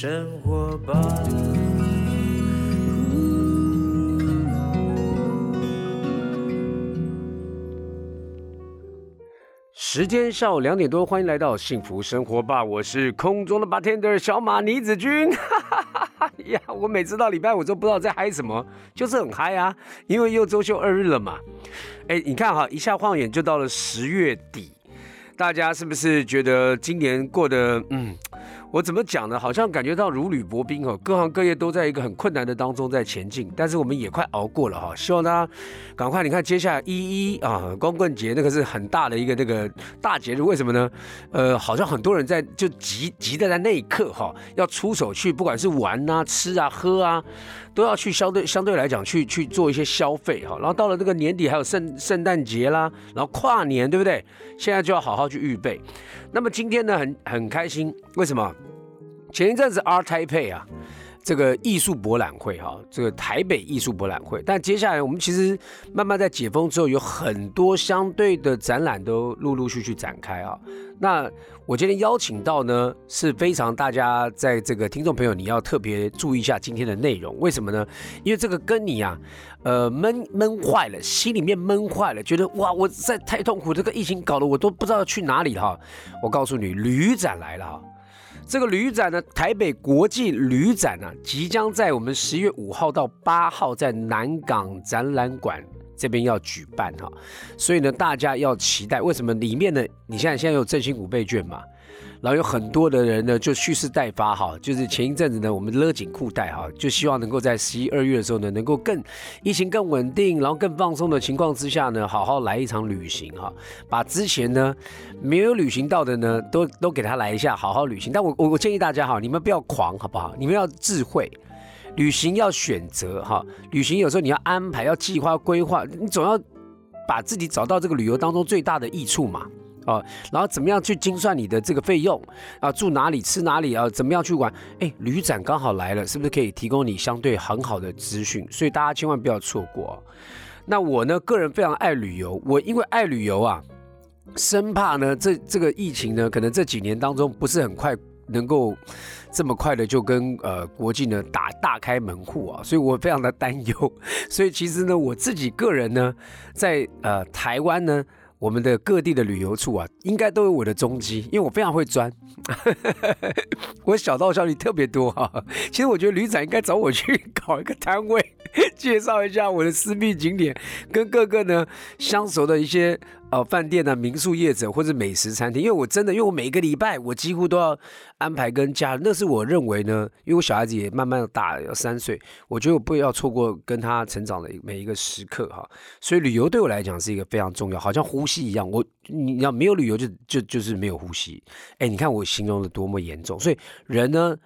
生活吧。时间下午两点多，欢迎来到幸福生活吧，我是空中的 bartender 小马倪子君。呀，我每次到礼拜五都不知道在嗨什么，就是很嗨啊，因为又周休二日了嘛。哎，你看哈，一下晃眼就到了十月底，大家是不是觉得今年过得嗯？我怎么讲呢？好像感觉到如履薄冰哦，各行各业都在一个很困难的当中在前进，但是我们也快熬过了哈。希望大家赶快，你看接下来一一啊，光棍节那个是很大的一个那个大节日，为什么呢？呃，好像很多人在就急急的在那一刻哈，要出手去，不管是玩啊、吃啊、喝啊，都要去相对相对来讲去去做一些消费哈。然后到了这个年底还有圣圣诞节啦，然后跨年对不对？现在就要好好去预备。那么今天呢，很很开心，为什么？前一阵子阿泰佩啊，这个艺术博览会哈，这个台北艺术博览会。但接下来我们其实慢慢在解封之后，有很多相对的展览都陆陆续续展开啊。那我今天邀请到呢，是非常大家在这个听众朋友，你要特别注意一下今天的内容。为什么呢？因为这个跟你啊，呃，闷闷坏了，心里面闷坏了，觉得哇，我在太痛苦，这个疫情搞得我都不知道去哪里哈。我告诉你，旅展来了哈。这个旅展呢，台北国际旅展呢，即将在我们十月五号到八号在南港展览馆这边要举办哈，所以呢，大家要期待。为什么里面呢？你现在现在有振兴五倍券嘛？然后有很多的人呢，就蓄势待发哈，就是前一阵子呢，我们勒紧裤带哈，就希望能够在十一二月的时候呢，能够更疫情更稳定，然后更放松的情况之下呢，好好来一场旅行哈，把之前呢没有旅行到的呢，都都给他来一下，好好旅行。但我我我建议大家哈，你们不要狂好不好？你们要智慧，旅行要选择哈，旅行有时候你要安排，要计划规划，你总要把自己找到这个旅游当中最大的益处嘛。啊，然后怎么样去精算你的这个费用啊？住哪里吃哪里啊？怎么样去玩？哎，旅展刚好来了，是不是可以提供你相对很好的资讯？所以大家千万不要错过。那我呢，个人非常爱旅游，我因为爱旅游啊，生怕呢这这个疫情呢，可能这几年当中不是很快能够这么快的就跟呃国际呢打大开门户啊，所以我非常的担忧。所以其实呢，我自己个人呢，在呃台湾呢。我们的各地的旅游处啊，应该都有我的踪迹，因为我非常会钻，我小道消息特别多哈。其实我觉得旅展应该找我去搞一个摊位，介绍一下我的私密景点，跟各个呢相熟的一些。呃，饭店呢，民宿业者或者美食餐厅，因为我真的，因为我每个礼拜我几乎都要安排跟家人，那是我认为呢，因为我小孩子也慢慢大了，要三岁，我觉得我不要错过跟他成长的每一个时刻哈。所以旅游对我来讲是一个非常重要，好像呼吸一样，我你要没有旅游就就就是没有呼吸。哎，你看我形容的多么严重，所以人呢。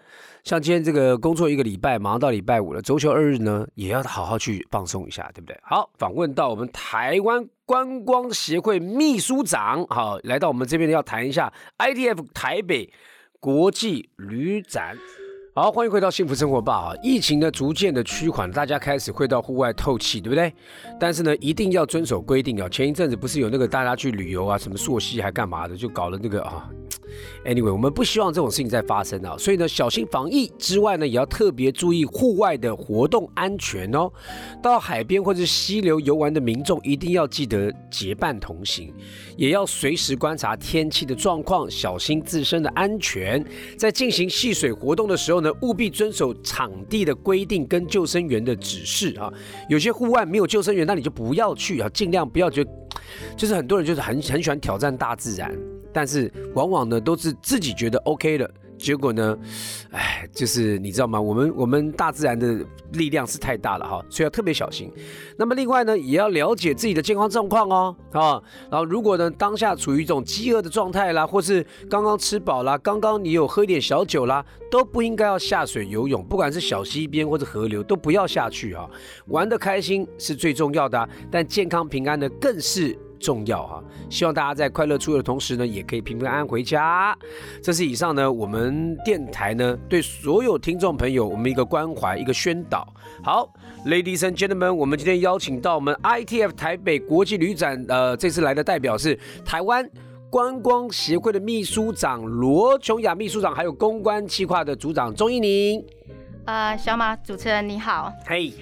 像今天这个工作一个礼拜，马上到礼拜五了，周休二日呢，也要好好去放松一下，对不对？好，访问到我们台湾观光协会秘书长，好，来到我们这边要谈一下 ITF 台北国际旅展。好，欢迎回到幸福生活吧啊！疫情呢逐渐的趋缓，大家开始会到户外透气，对不对？但是呢，一定要遵守规定啊！前一阵子不是有那个大家去旅游啊，什么溯溪还干嘛的，就搞了那个啊。Anyway，我们不希望这种事情再发生啊，所以呢，小心防疫之外呢，也要特别注意户外的活动安全哦。到海边或者溪流游玩的民众一定要记得结伴同行，也要随时观察天气的状况，小心自身的安全。在进行戏水活动的时候呢，务必遵守场地的规定跟救生员的指示啊。有些户外没有救生员，那你就不要去啊，尽量不要就，就是很多人就是很很喜欢挑战大自然。但是往往呢，都是自己觉得 OK 的，结果呢，哎，就是你知道吗？我们我们大自然的力量是太大了哈，所以要特别小心。那么另外呢，也要了解自己的健康状况哦，啊，然后如果呢当下处于一种饥饿的状态啦，或是刚刚吃饱啦，刚刚你有喝一点小酒啦，都不应该要下水游泳，不管是小溪边或者河流，都不要下去啊。玩得开心是最重要的，但健康平安呢更是。重要哈，希望大家在快乐出游的同时呢，也可以平平安安回家。这是以上呢，我们电台呢对所有听众朋友我们一个关怀，一个宣导。好，Ladies and Gentlemen，我们今天邀请到我们 ITF 台北国际旅展，呃，这次来的代表是台湾观光协会的秘书长罗琼雅秘书长，还有公关企划的组长钟一宁。呃，小马主持人你好，嘿，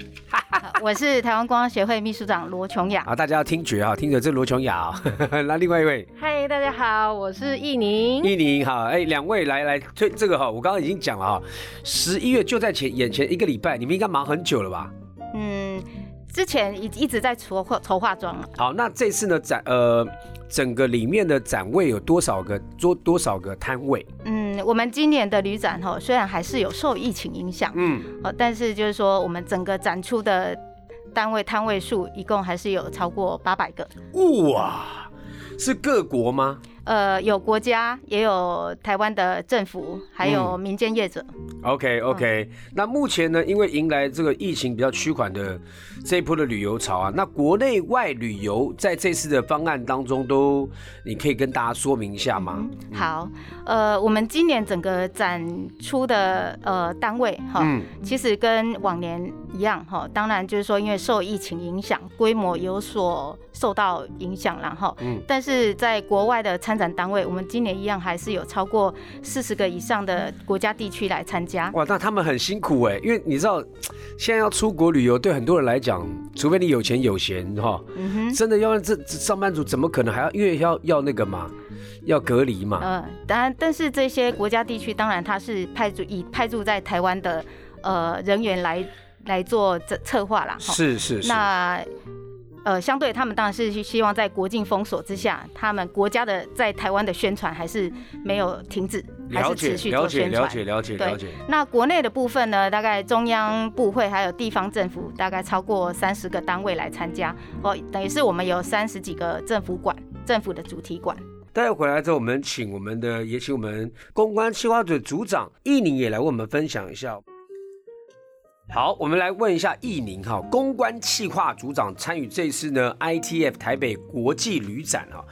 呃 我是台湾观光协会秘书长罗琼雅。好，大家要听觉啊，听着这罗琼雅啊。那另外一位嗨，大家好，我是易宁。易宁好，哎，两位来来推这个哈，我刚刚已经讲了哈，十一月就在前眼前一个礼拜，你们应该忙很久了吧？嗯，之前一一直在筹划筹化妆，好，那这次呢展呃整个里面的展位有多少个多多少个摊位？嗯，我们今年的旅展哈，虽然还是有受疫情影响，嗯，哦，但是就是说我们整个展出的单位摊位数一共还是有超过八百个。哇，是各国吗？呃，有国家，也有台湾的政府，还有民间业者。OK OK，、那目前呢，因为迎来这个疫情比较趋缓的这一波的旅游潮啊，那国内外旅游在这次的方案当中都，你可以跟大家说明一下吗？好，呃，我们今年整个展出的呃单位哈，嗯。其实跟往年一样哈，当然就是说因为受疫情影响，规模有所受到影响然后，嗯。但是在国外的参展单位，我们今年一样还是有超过四十个以上的国家地区来参加。哇，那他们很辛苦哎，因为你知道，现在要出国旅游，对很多人来讲，除非你有钱有闲哈，嗯。真的要让这这上班族怎么可能还要因为要要那个嘛，要隔离嘛？呃，当然，但是这些国家地区，当然它是派驻以派驻在台湾的呃人员来来做这策划啦。是是是，那呃，相对他们当然是希望在国境封锁之下，他们国家的在台湾的宣传还是没有停止，还了解是持续了解做宣传。了解了解对了解，那国内的部分呢，大概中央部会还有地方政府，大概超过三十个单位来参加哦，等于是我们有三十几个政府馆、政府的主题馆。待会回来之后，我们请我们的也请我们公关企划组组长易宁也来为我们分享一下。好，我们来问一下易宁哈，公关企划组长参与这次呢 ITF 台北国际旅展哈。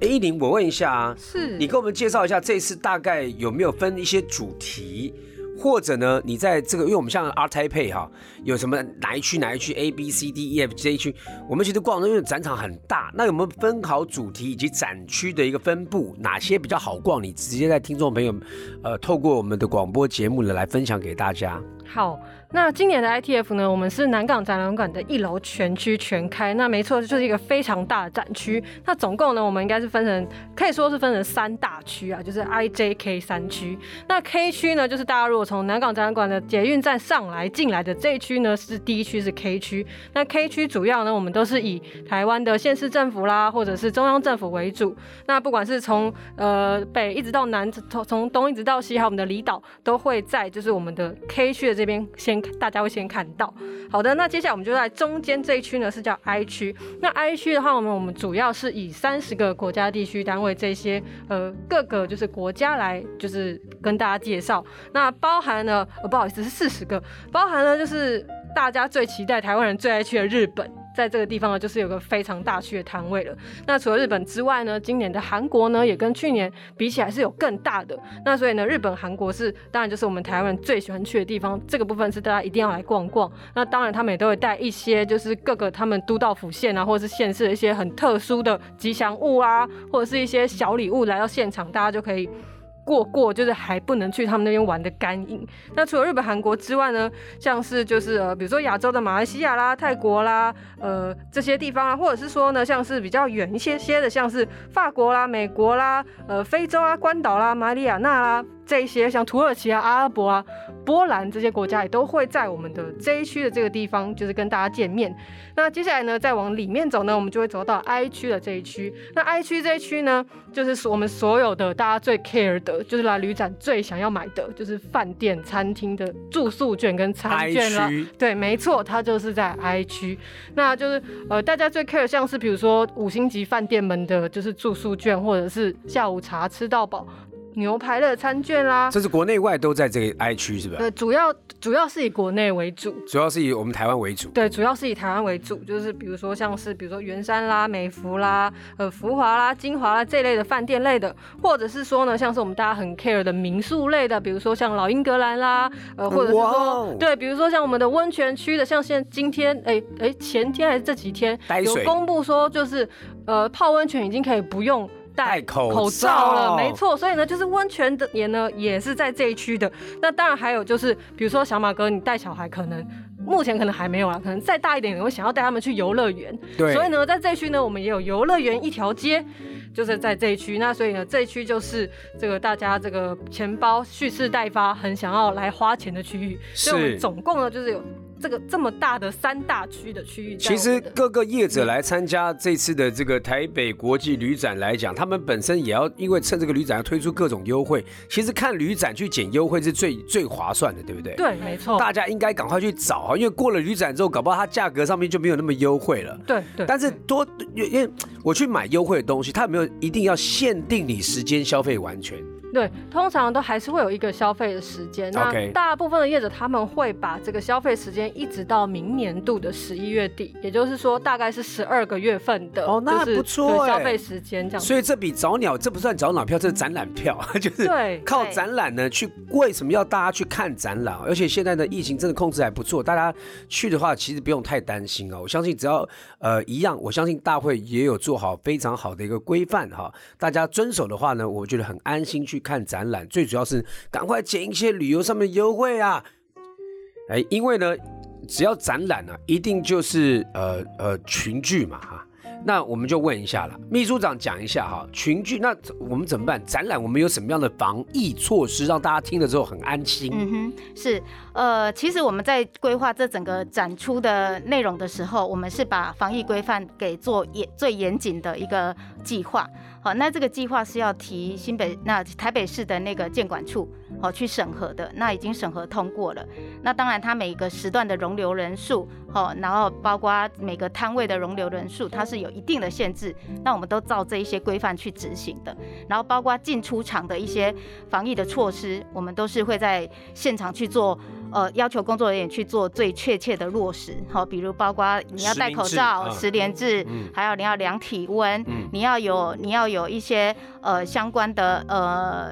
哎，易宁，我问一下啊，是你给我们介绍一下这次大概有没有分一些主题，或者呢，你在这个，因为我们像 Art Taipei 哈，有什么哪一区哪一区 A B C D E F 这一区，我们其实逛的因为展场很大，那有没有分好主题以及展区的一个分布，哪些比较好逛？你直接在听众朋友，呃，透过我们的广播节目呢来分享给大家。好。那今年的 ITF 呢，我们是南港展览馆的一楼全区全开。那没错，就是一个非常大的展区。那总共呢，我们应该是分成，可以说是分成三大区啊，就是 IJK 三区。那 K 区呢，就是大家如果从南港展览馆的捷运站上来进来的这一区呢，是第一区是 K 区。那 K 区主要呢，我们都是以台湾的县市政府啦，或者是中央政府为主。那不管是从呃北一直到南，从从东一直到西，还有我们的离岛，都会在就是我们的 K 区的这边先大家会先看到。好的，那接下来我们就在中间这一区呢是叫 I 区。那 I 区的话，我们我们主要是以三十个国家地区单位这些呃各个就是国家来就是跟大家介绍。那包含了呃不好意思是四十个，包含了就是大家最期待台湾人最爱去的日本。在这个地方呢，就是有个非常大区的摊位了。那除了日本之外呢，今年的韩国呢，也跟去年比起来是有更大的。那所以呢，日本、韩国是当然就是我们台湾人最喜欢去的地方，这个部分是大家一定要来逛逛。那当然，他们也都会带一些就是各个他们都道府县啊，或者是县市的一些很特殊的吉祥物啊，或者是一些小礼物来到现场，大家就可以。过过就是还不能去他们那边玩的干瘾。那除了日本、韩国之外呢，像是就是呃，比如说亚洲的马来西亚啦、泰国啦，呃这些地方啊，或者是说呢，像是比较远一些些的，像是法国啦、美国啦、呃非洲啊、关岛啦、马里亚纳啦这些，像土耳其啊、阿拉伯啊、波兰这些国家也都会在我们的这一区的这个地方，就是跟大家见面。那接下来呢，再往里面走呢，我们就会走到 I 区的这一区。那 I 区这一区呢，就是我们所有的大家最 care 的，就是来旅展最想要买的，就是饭店、餐厅的住宿券跟餐券啦。区对，没错，它就是在 I 区。那就是呃，大家最 care 像是比如说五星级饭店们的，就是住宿券，或者是下午茶吃到饱。牛排的餐券啦，这是国内外都在这个 I 区是吧？对，主要主要是以国内为主，主要是以我们台湾为主。对，主要是以台湾为主，就是比如说像是比如说圆山啦、美孚啦、呃福华啦、金华啦这类的饭店类的，或者是说呢，像是我们大家很 care 的民宿类的，比如说像老英格兰啦，呃，或者是哇说哦对，比如说像我们的温泉区的，像现在今天哎哎前天还是这几天有公布说，就是呃泡温泉已经可以不用。戴戴口口罩了，罩没错。所以呢，就是温泉的也呢也是在这一区的。那当然还有就是，比如说小马哥，你带小孩可能。目前可能还没有啦，可能再大一点，你会想要带他们去游乐园。对，所以呢，在这一区呢，我们也有游乐园一条街，就是在这一区。那所以呢，这一区就是这个大家这个钱包蓄势待发，很想要来花钱的区域。所以我们总共呢，就是有这个这么大的三大区的区域其。实各个业者来参加这次的这个台北国际旅展来讲，他们本身也要因为趁这个旅展要推出各种优惠。其实看旅展去捡优惠是最最划算的，对不对？。对，没错，大家应该赶快去找啊，因为过了旅展之后，搞不好它价格上面就没有那么优惠了。对对。但是多，因为我去买优惠的东西，它有没有一定要限定你时间消费完全？对，通常都还是会有一个消费的时间。那大部分的业者他们会把这个消费时间一直到明年度的十一月底，也就是说大概是十二个月份的哦那不错哎对消费时间这样。所以这比早鸟，这不算早鸟票，这是展览票，就是对靠展览呢去。为什么要大家去看展览？而且现在的疫情真的控制还不错，大家去的话其实不用太担心哦。我相信只要呃一样，我相信大会也有做好非常好的一个规范哈，大家遵守的话呢，我觉得很安心去去看展览。最主要是赶快捡一些旅游上面的优惠啊！哎，因为呢，只要展览呢、一定就是呃呃群聚嘛哈。那我们就问一下了，秘书长讲一下哈，群聚那我们怎么办？展览我们有什么样的防疫措施，让大家听了之后很安心？嗯哼，是，呃，其实我们在规划这整个展出的内容的时候，我们是把防疫规范给做严最严谨的一个计划。好，那这个计划是要提新北那台北市的那个建管处好去审核的，那已经审核通过了。那当然，它每个时段的容留人数，好，然后包括每个摊位的容留人数，它是有一定的限制。那我们都照这一些规范去执行的。然后包括进出场的一些防疫的措施，我们都是会在现场去做，呃，要求工作人员去做最确切的落实。好，比如包括你要戴口罩、十连制，嗯还有你要量体温，嗯你要有你要有一些呃相关的呃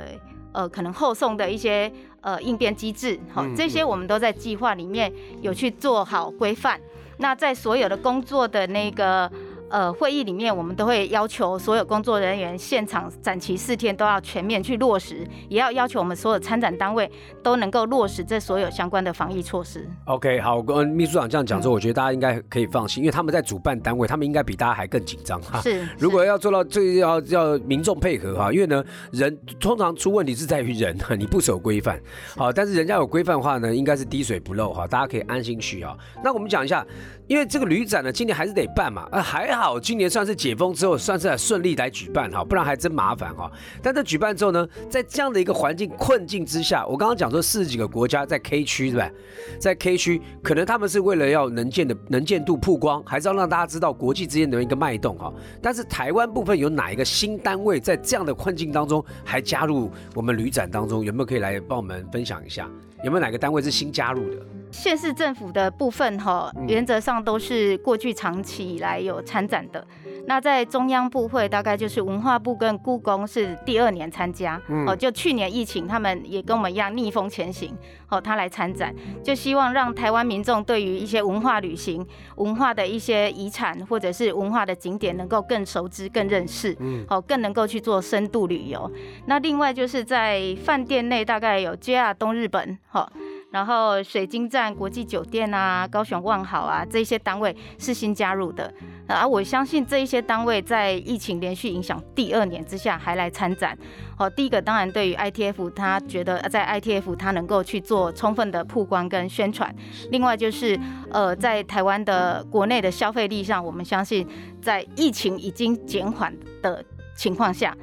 呃可能后送的一些呃应变机制，好、嗯这些我们都在计划里面有去做好规范。那在所有的工作的那个呃会议里面，我们都会要求所有工作人员现场展期四天都要全面去落实，也要要求我们所有参展单位都能够落实这所有相关的防疫措施。OK，好，跟秘书长这样讲之后，我觉得大家应该可以放心，因为他们在主办单位，他们应该比大家还更紧张哈。是，如果要做到最要要民众配合哈，因为呢人通常出问题是在于人哈，你不守规范，好，但是人家有规范的话呢，应该是滴水不漏哈，大家可以安心去啊。那我们讲一下，因为这个旅展呢，今年还是得办嘛，啊还好好今年算是解封之后，算是顺利来举办哈，不然还真麻烦哈。但这举办之后呢，在这样的一个环境困境之下，我刚刚讲说四十几个国家在 K 区对吧？在 K 区，可能他们是为了要能见的能见度曝光，还是要让大家知道国际之间的一个脉动哈。但是台湾部分有哪一个新单位在这样的困境当中还加入我们旅展当中？有没有可以来帮我们分享一下？有没有哪个单位是新加入的？县市政府的部分哈，嗯原则上都是过去长期以来有参展的。那在中央部会，大概就是文化部跟故宫是第二年参加。嗯哦，就去年疫情，他们也跟我们一样逆风前行。哦，他来参展，就希望让台湾民众对于一些文化旅行、文化的一些遗产或者是文化的景点，能够更熟知、更认识。嗯哦，更能够去做深度旅游。那另外就是在饭店内，大概有 JR 东日本，哈、然后水晶站国际酒店啊、高雄万豪啊这些单位是新加入的。啊，我相信这一些单位在疫情连续影响第二年之下还来参展。哦，第一个当然对于 ITF，他觉得在 ITF 他能够去做充分的曝光跟宣传。另外就是呃，在台湾的国内的消费力上，我们相信在疫情已经减缓的情况下，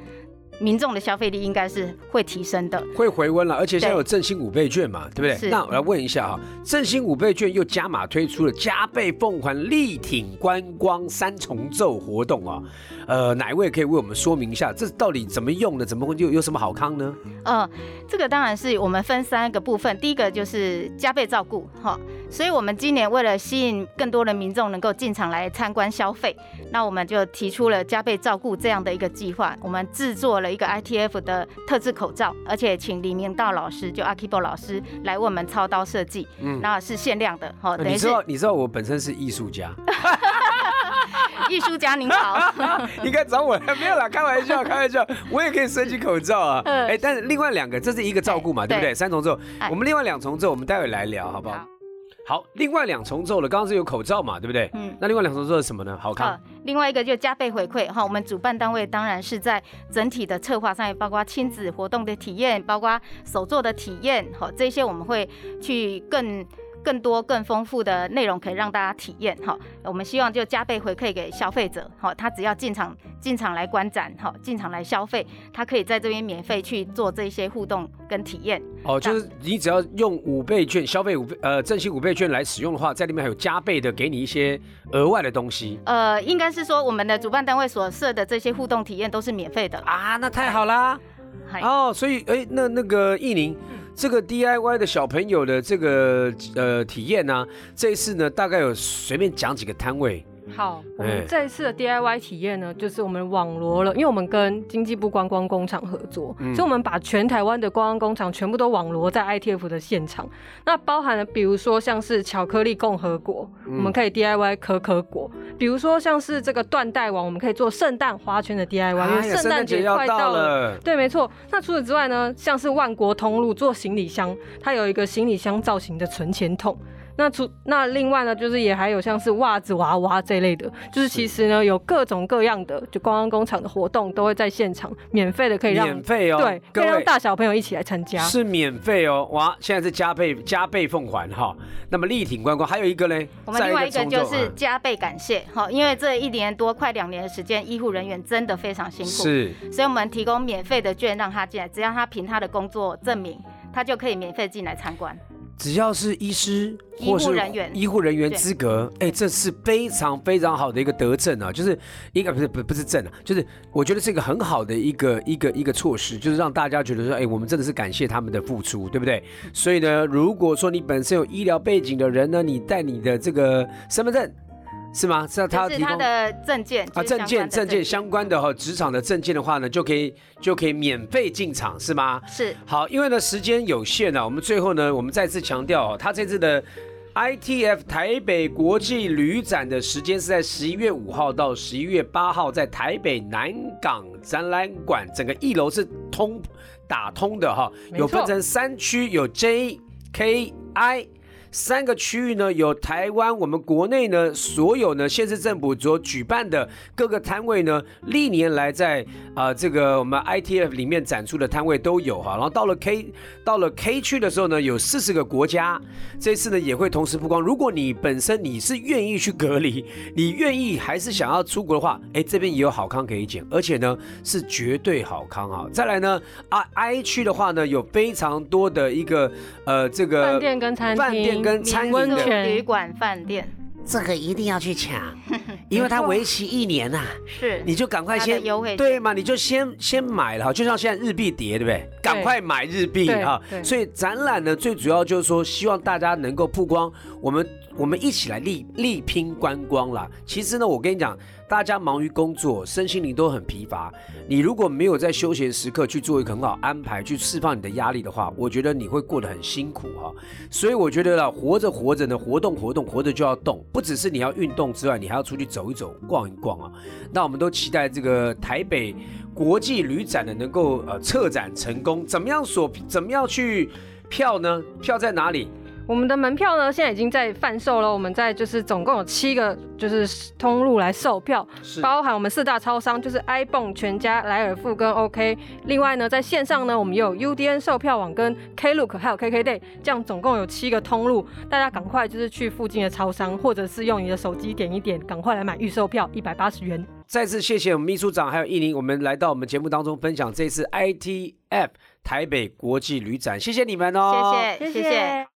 民众的消费力应该是会提升的。会回温了，而且现在有振兴五倍券嘛，对不对？那我来问一下哈，振兴五倍券又加码推出了加倍奉还、力挺观光三重奏活动啊，呃，哪一位可以为我们说明一下，这到底怎么用的？怎么会有有什么好康呢？呃，这个当然是我们分三个部分，第一个就是加倍照顾哈，所以我们今年为了吸引更多的民众能够进场来参观消费，那我们就提出了加倍照顾这样的一个计划，我们制作了一个 ITF 的特制口罩，而且请李明道老师就阿 Kibo 老师来为我们操刀设计，嗯。那是限量的哈，等于是呃你知道，你知道我本身是艺术家，艺术家您好。应该找我来，没有啦，开玩笑，开玩笑，我也可以设计口罩啊。嗯。哎，但是另外两个，这是一个照顾嘛，对不对？对。三重奏，哎。我们另外两重奏，我们待会来聊，好不好？好，另外两重奏了，刚刚是有口罩嘛，对不对？嗯那另外两重奏是什么呢？好看好，另外一个就加倍回馈哈，我们主办单位当然是在整体的策划上面，包括亲子活动的体验，包括手作的体验，好，这些我们会去更。更多、更丰富的内容可以让大家体验哈，我们希望就加倍回馈给消费者哈，他只要进场进场来观展哈，进场来消费，他可以在这边免费去做这些互动跟体验。哦，就是你只要用五倍券消费五倍呃振兴五倍券来使用的话，在里面还有加倍的给你一些额外的东西呃，应该是说我们的主办单位所设的这些互动体验都是免费的。啊，那太好啦。嗨。哦，所以哎，那那个艺宁，这个 DIY 的小朋友的这个呃体验呢、这一次呢大概有随便讲几个摊位，好，我哎们这一次的 DIY 体验呢，就是我们网罗了，因为我们跟经济部观光工厂合作，嗯所以我们把全台湾的观光工厂全部都网罗在 ITF 的现场。那包含了比如说像是巧克力共和国，嗯我们可以 DIY 可可果；比如说像是这个缎带网，我们可以做圣诞花圈的 DIY，因为圣诞节要快到了。了，对，没错。那除此之外呢，像是万国通路做行李箱，它有一个行李箱造型的存钱筒。那除那另外呢，就是也还有像是袜子娃娃这类的，就是其实呢有各种各样的就观光工厂的活动都会在现场免费的可以让免费哦，对，可以让大小朋友一起来参加。是免费哦，哇！现在是加倍加倍奉还哈。那么力挺观光，还有一个呢，我们另外一个就是加倍感谢，哈，因为这一年多快两年的时间，医护人员真的非常辛嗯苦，是所以我们提供免费的券让他进来，只要他凭他的工作证明，他就可以免费进来参观。只要是医师医护或是人员。医护人员资格，哎，这是非常非常好的一个德政啊，就是一个不是不不是政啊，就是我觉得是一个很好的一个一个一个措施，就是让大家觉得说，哎，我们真的是感谢他们的付出，对不对？所以呢，如果说你本身有医疗背景的人呢，你带你的这个身份证是吗？是他他提供。的证件啊，证件证件相关的哈，职场的证件的话呢，就可以就可以免费进场，是吗？是好，因为呢时间有限啊，我们最后呢，我们再次强调哦，他这次的 ITF 台北国际旅展的时间是在十一月五号到十一月八号，在台北南港展览馆，整个一楼是通打通的哈，有分成三区，有 J、K、I。三个区域呢，有台湾我们国内呢所有呢县市政府所举办的各个摊位呢，历年来在啊、这个我们 ITF 里面展出的摊位都有哈。然后到了 K 到了 K 区的时候呢，有四十个国家，这次呢也会同时曝光。如果你本身你是愿意去隔离，你愿意还是想要出国的话，哎，这边也有好康可以捡，而且呢是绝对好康啊。再来呢啊 I 区的话呢，有非常多的一个呃这个饭店跟餐厅，跟餐饮的温泉旅馆、饭店。这个一定要去抢，因为它为期一年呐、是。你就赶快先对嘛，你就先先买了哈，就像现在日币跌，对不对？赶快买日币对哈。所以展览呢，最主要就是说，希望大家能够曝光，我们我们一起来力力拼观光啦。其实呢，我跟你讲，大家忙于工作，身心灵都很疲乏。你如果没有在休闲时刻去做一个很好安排，去释放你的压力的话，我觉得你会过得很辛苦哈。所以我觉得啦，活着活着呢，活动活动，活着就要动，不只是你要运动之外，你还要出去走一走、逛一逛啊。那我们都期待这个台北国际旅展呢能够呃策展成功。怎么样锁？怎么样去票呢？票在哪里？我们的门票呢，现在已经在贩售了。我们在就是总共有七个就是通路来售票，是包含我们四大超商，就是 iBon、全家、莱尔富跟 OK。另外呢，在线上呢，我们也有 UDN 售票网跟 Klook 还有 KKday，这样总共有七个通路。大家赶快就是去附近的超商，或者是用你的手机点一点，赶快来买预售票，一百八十元。再次谢谢我们秘书长还有艺宁，我们来到我们节目当中分享这次 ITF 台北国际旅展，谢谢你们哦，谢谢谢谢。